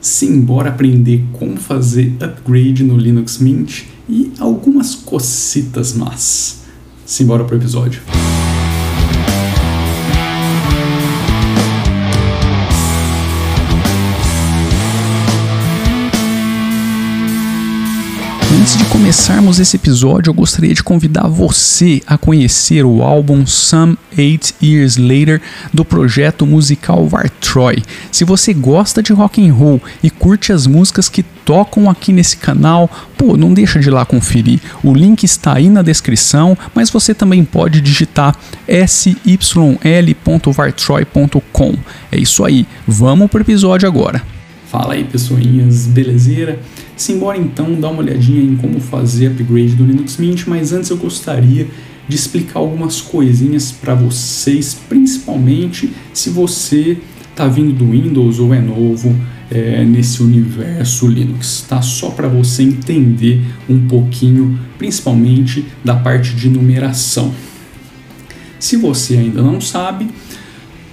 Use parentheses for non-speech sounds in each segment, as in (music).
Simbora aprender como fazer upgrade no Linux Mint e algumas cocitas más. Simbora pro episódio. Antes de começarmos esse episódio, eu gostaria de convidar você a conhecer o álbum Some Eight Years Later do projeto musical Vartroy. Se você gosta de rock and roll e curte as músicas que tocam aqui nesse canal, pô, não deixa de lá conferir. O link está aí na descrição, mas você também pode digitar syl.vartroy.com. É isso aí, vamos pro episódio agora. Fala aí, pessoinhas, belezeira? Simbora então dar uma olhadinha em como fazer upgrade do Linux Mint, mas antes eu gostaria de explicar algumas coisinhas para vocês, principalmente se você está vindo do Windows ou é novo é, nesse universo Linux, tá? Só para você entender um pouquinho, principalmente da parte de numeração. Se você ainda não sabe,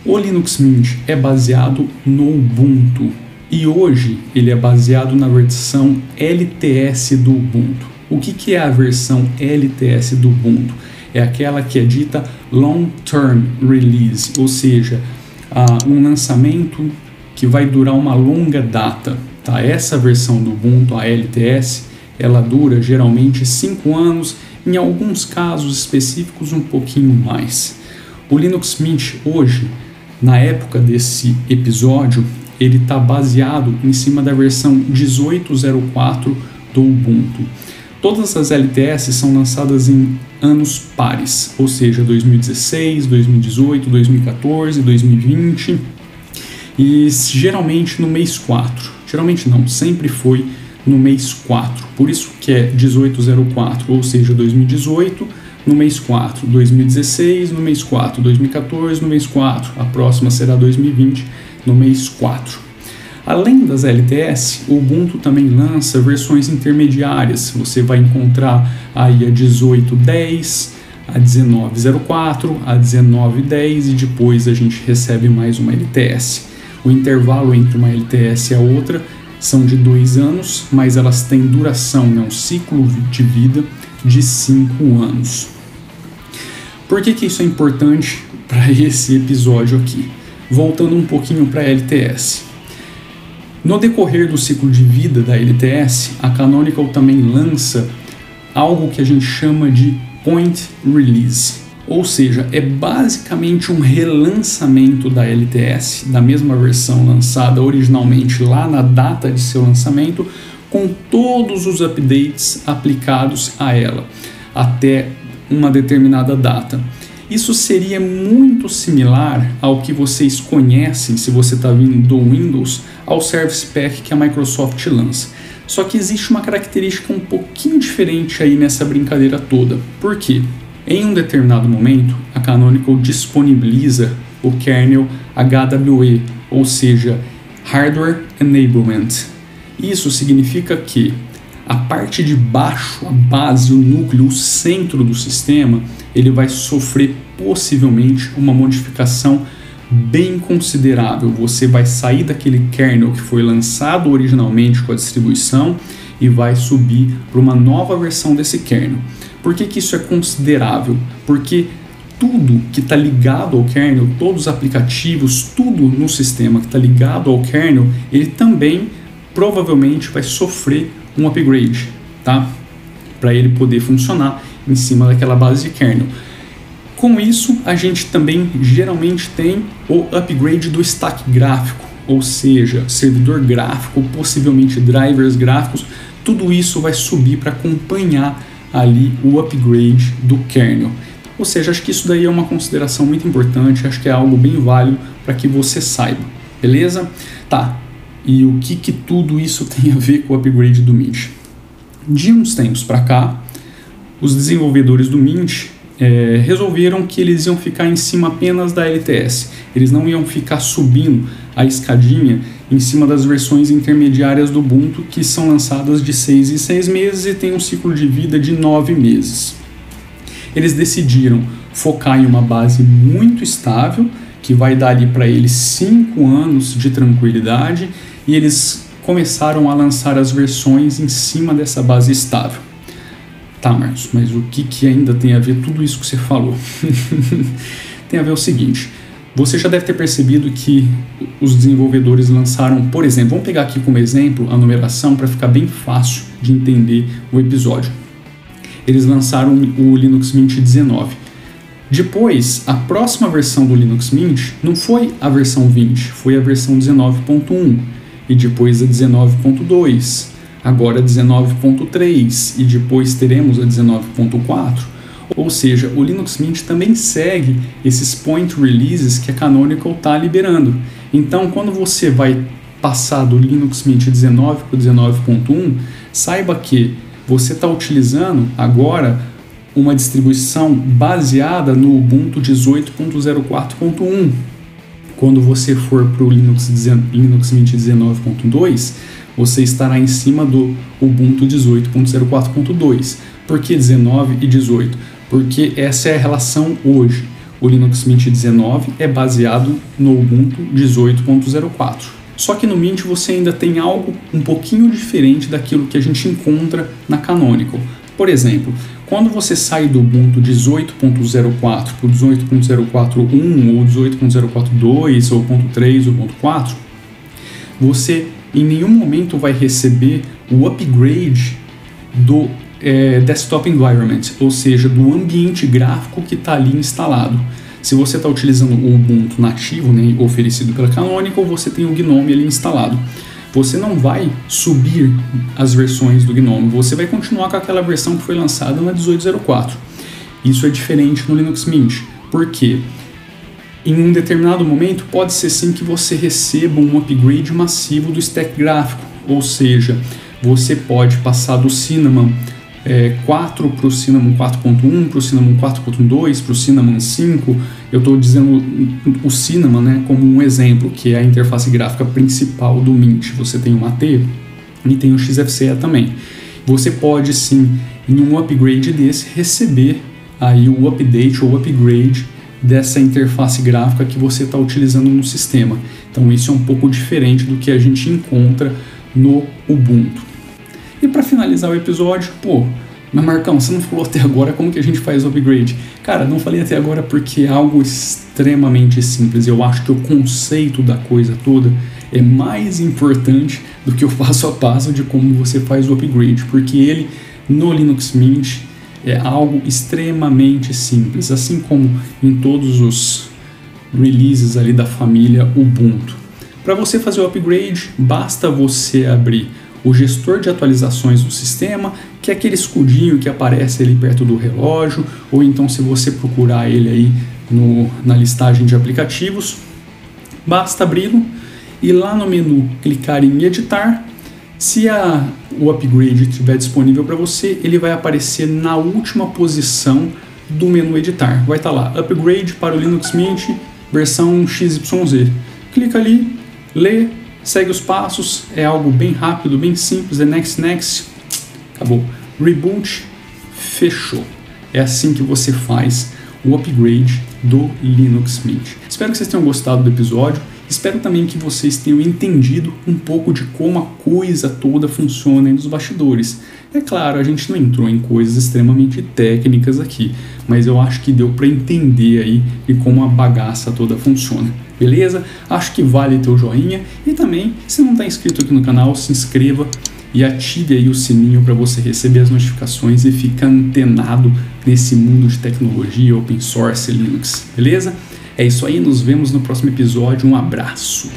o Linux Mint é baseado no Ubuntu, e hoje ele é baseado na versão LTS do Ubuntu. O que, que é a versão LTS do Ubuntu? É aquela que é dita Long Term Release, ou seja, uh, um lançamento que vai durar uma longa data. Tá? Essa versão do Ubuntu, a LTS, ela dura geralmente 5 anos, em alguns casos específicos um pouquinho mais. O Linux Mint hoje, na época desse episódio, ele está baseado em cima da versão 18.04 do Ubuntu. Todas as LTS são lançadas em anos pares, ou seja, 2016, 2018, 2014, 2020 e geralmente no mês 4. Geralmente não, sempre foi no mês 4. Por isso que é 1804, ou seja, 2018 no mês 4, 2016 no mês 4, 2014 no mês 4, a próxima será 2020 no mês 4. Além das LTS, o Ubuntu também lança versões intermediárias. Você vai encontrar aí a 18.10, a 19.04, a 19.10 e depois a gente recebe mais uma LTS. O intervalo entre uma LTS e a outra são de dois anos, mas elas têm duração, né, um ciclo de vida de cinco anos. Por que, que isso é importante (laughs) para esse episódio aqui? Voltando um pouquinho para a LTS. No decorrer do ciclo de vida da LTS, a Canonical também lança algo que a gente chama de Point Release, ou seja, é basicamente um relançamento da LTS, da mesma versão lançada originalmente lá na data de seu lançamento, com todos os updates aplicados a ela até uma determinada data. Isso seria muito similar ao que vocês conhecem, se você está vindo do Windows, ao Service Pack que a Microsoft lança. Só que existe uma característica um pouquinho diferente aí nessa brincadeira toda. Por quê? Em um determinado momento, a Canonical disponibiliza o kernel HWE, ou seja, Hardware Enablement. Isso significa que a parte de baixo, a base, o núcleo, o centro do sistema, ele vai sofrer possivelmente uma modificação bem considerável. Você vai sair daquele kernel que foi lançado originalmente com a distribuição e vai subir para uma nova versão desse kernel. Por que, que isso é considerável? Porque tudo que está ligado ao kernel, todos os aplicativos, tudo no sistema que está ligado ao kernel, ele também provavelmente vai sofrer um upgrade, tá? Para ele poder funcionar em cima daquela base de kernel. Com isso, a gente também geralmente tem o upgrade do stack gráfico, ou seja, servidor gráfico, possivelmente drivers gráficos, tudo isso vai subir para acompanhar ali o upgrade do kernel. Ou seja, acho que isso daí é uma consideração muito importante, acho que é algo bem válido para que você saiba, beleza? Tá, e o que, que tudo isso (laughs) tem a ver com o upgrade do Mint. De uns tempos para cá, os desenvolvedores do Mint é, resolveram que eles iam ficar em cima apenas da LTS. Eles não iam ficar subindo a escadinha em cima das versões intermediárias do Ubuntu, que são lançadas de 6 em 6 meses e tem um ciclo de vida de 9 meses. Eles decidiram focar em uma base muito estável, que vai dar ali para eles 5 anos de tranquilidade e eles começaram a lançar as versões em cima dessa base estável. Tá, Marcos, mas o que, que ainda tem a ver tudo isso que você falou? (laughs) tem a ver o seguinte: você já deve ter percebido que os desenvolvedores lançaram, por exemplo, vamos pegar aqui como exemplo a numeração para ficar bem fácil de entender o episódio. Eles lançaram o Linux Mint 19. Depois, a próxima versão do Linux Mint não foi a versão 20, foi a versão 19.1 e depois a 19.2, agora a 19.3 e depois teremos a 19.4. Ou seja, o Linux Mint também segue esses point releases que a Canonical está liberando. Então, quando você vai passar do Linux Mint 19 para o 19.1, saiba que você está utilizando agora uma distribuição baseada no Ubuntu 18.04.1. Quando você for para o Linux, Linux Mint 19.2, você estará em cima do Ubuntu 18.04.2. Por que 19 e 18? Porque essa é a relação hoje. O Linux Mint 19 é baseado no Ubuntu 18.04. Só que no Mint você ainda tem algo um pouquinho diferente daquilo que a gente encontra na Canonical. Por exemplo, quando você sai do Ubuntu 18.04 para o 18.041 ou 18.042 ou .3 ou .4, você em nenhum momento vai receber o upgrade do é, desktop environment, ou seja, do ambiente gráfico que está ali instalado. Se você está utilizando o Ubuntu nativo, né, oferecido pela Canonical, você tem o GNOME ali instalado. Você não vai subir as versões do GNOME, você vai continuar com aquela versão que foi lançada na 1804. Isso é diferente no Linux Mint. Por quê? Em um determinado momento, pode ser sim que você receba um upgrade massivo do stack gráfico, ou seja, você pode passar do Cinnamon é, 4 para o Cinnamon 4.1, para o Cinnamon 4.2, para o Cinnamon 5. Eu estou dizendo o Cinnamon né, como um exemplo, que é a interface gráfica principal do Mint. Você tem o AT e tem o XFCE também. Você pode sim, em um upgrade desse, receber aí o update ou upgrade dessa interface gráfica que você está utilizando no sistema. Então isso é um pouco diferente do que a gente encontra no Ubuntu. E para finalizar o episódio, pô, mas Marcão, você não falou até agora como que a gente faz o upgrade. Cara, não falei até agora porque é algo extremamente simples. Eu acho que o conceito da coisa toda é mais importante do que o passo a passo de como você faz o upgrade, porque ele no Linux Mint é algo extremamente simples, assim como em todos os releases ali da família Ubuntu. Para você fazer o upgrade, basta você abrir o gestor de atualizações do sistema, que é aquele escudinho que aparece ali perto do relógio, ou então se você procurar ele aí no, na listagem de aplicativos, basta abri-lo e lá no menu clicar em editar. Se a, o upgrade estiver disponível para você, ele vai aparecer na última posição do menu editar. Vai estar tá lá, upgrade para o Linux Mint versão XYZ. Clica ali, lê, Segue os passos, é algo bem rápido, bem simples, é next, next, acabou. Reboot, fechou. É assim que você faz o upgrade do Linux Mint. Espero que vocês tenham gostado do episódio. Espero também que vocês tenham entendido um pouco de como a coisa toda funciona nos bastidores. É claro, a gente não entrou em coisas extremamente técnicas aqui, mas eu acho que deu para entender aí de como a bagaça toda funciona. Beleza? Acho que vale ter o joinha e também, se não está inscrito aqui no canal, se inscreva e ative aí o sininho para você receber as notificações e ficar antenado nesse mundo de tecnologia, open source, Linux. Beleza? É isso aí, nos vemos no próximo episódio. Um abraço.